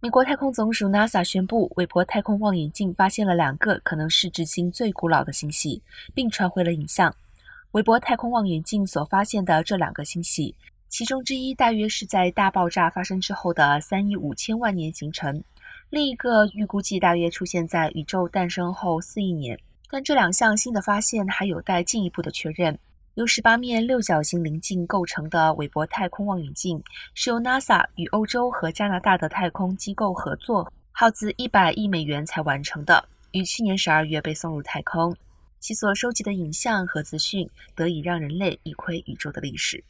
美国太空总署 NASA 宣布，韦伯太空望远镜发现了两个可能是至今最古老的星系，并传回了影像。韦伯太空望远镜所发现的这两个星系，其中之一大约是在大爆炸发生之后的三亿五千万年形成，另一个预估计大约出现在宇宙诞生后四亿年。但这两项新的发现还有待进一步的确认。由十八面六角形棱镜构成的韦伯太空望远镜，是由 NASA 与欧洲和加拿大的太空机构合作，耗资一百亿美元才完成的，于去年十二月被送入太空。其所收集的影像和资讯，得以让人类一窥宇宙的历史。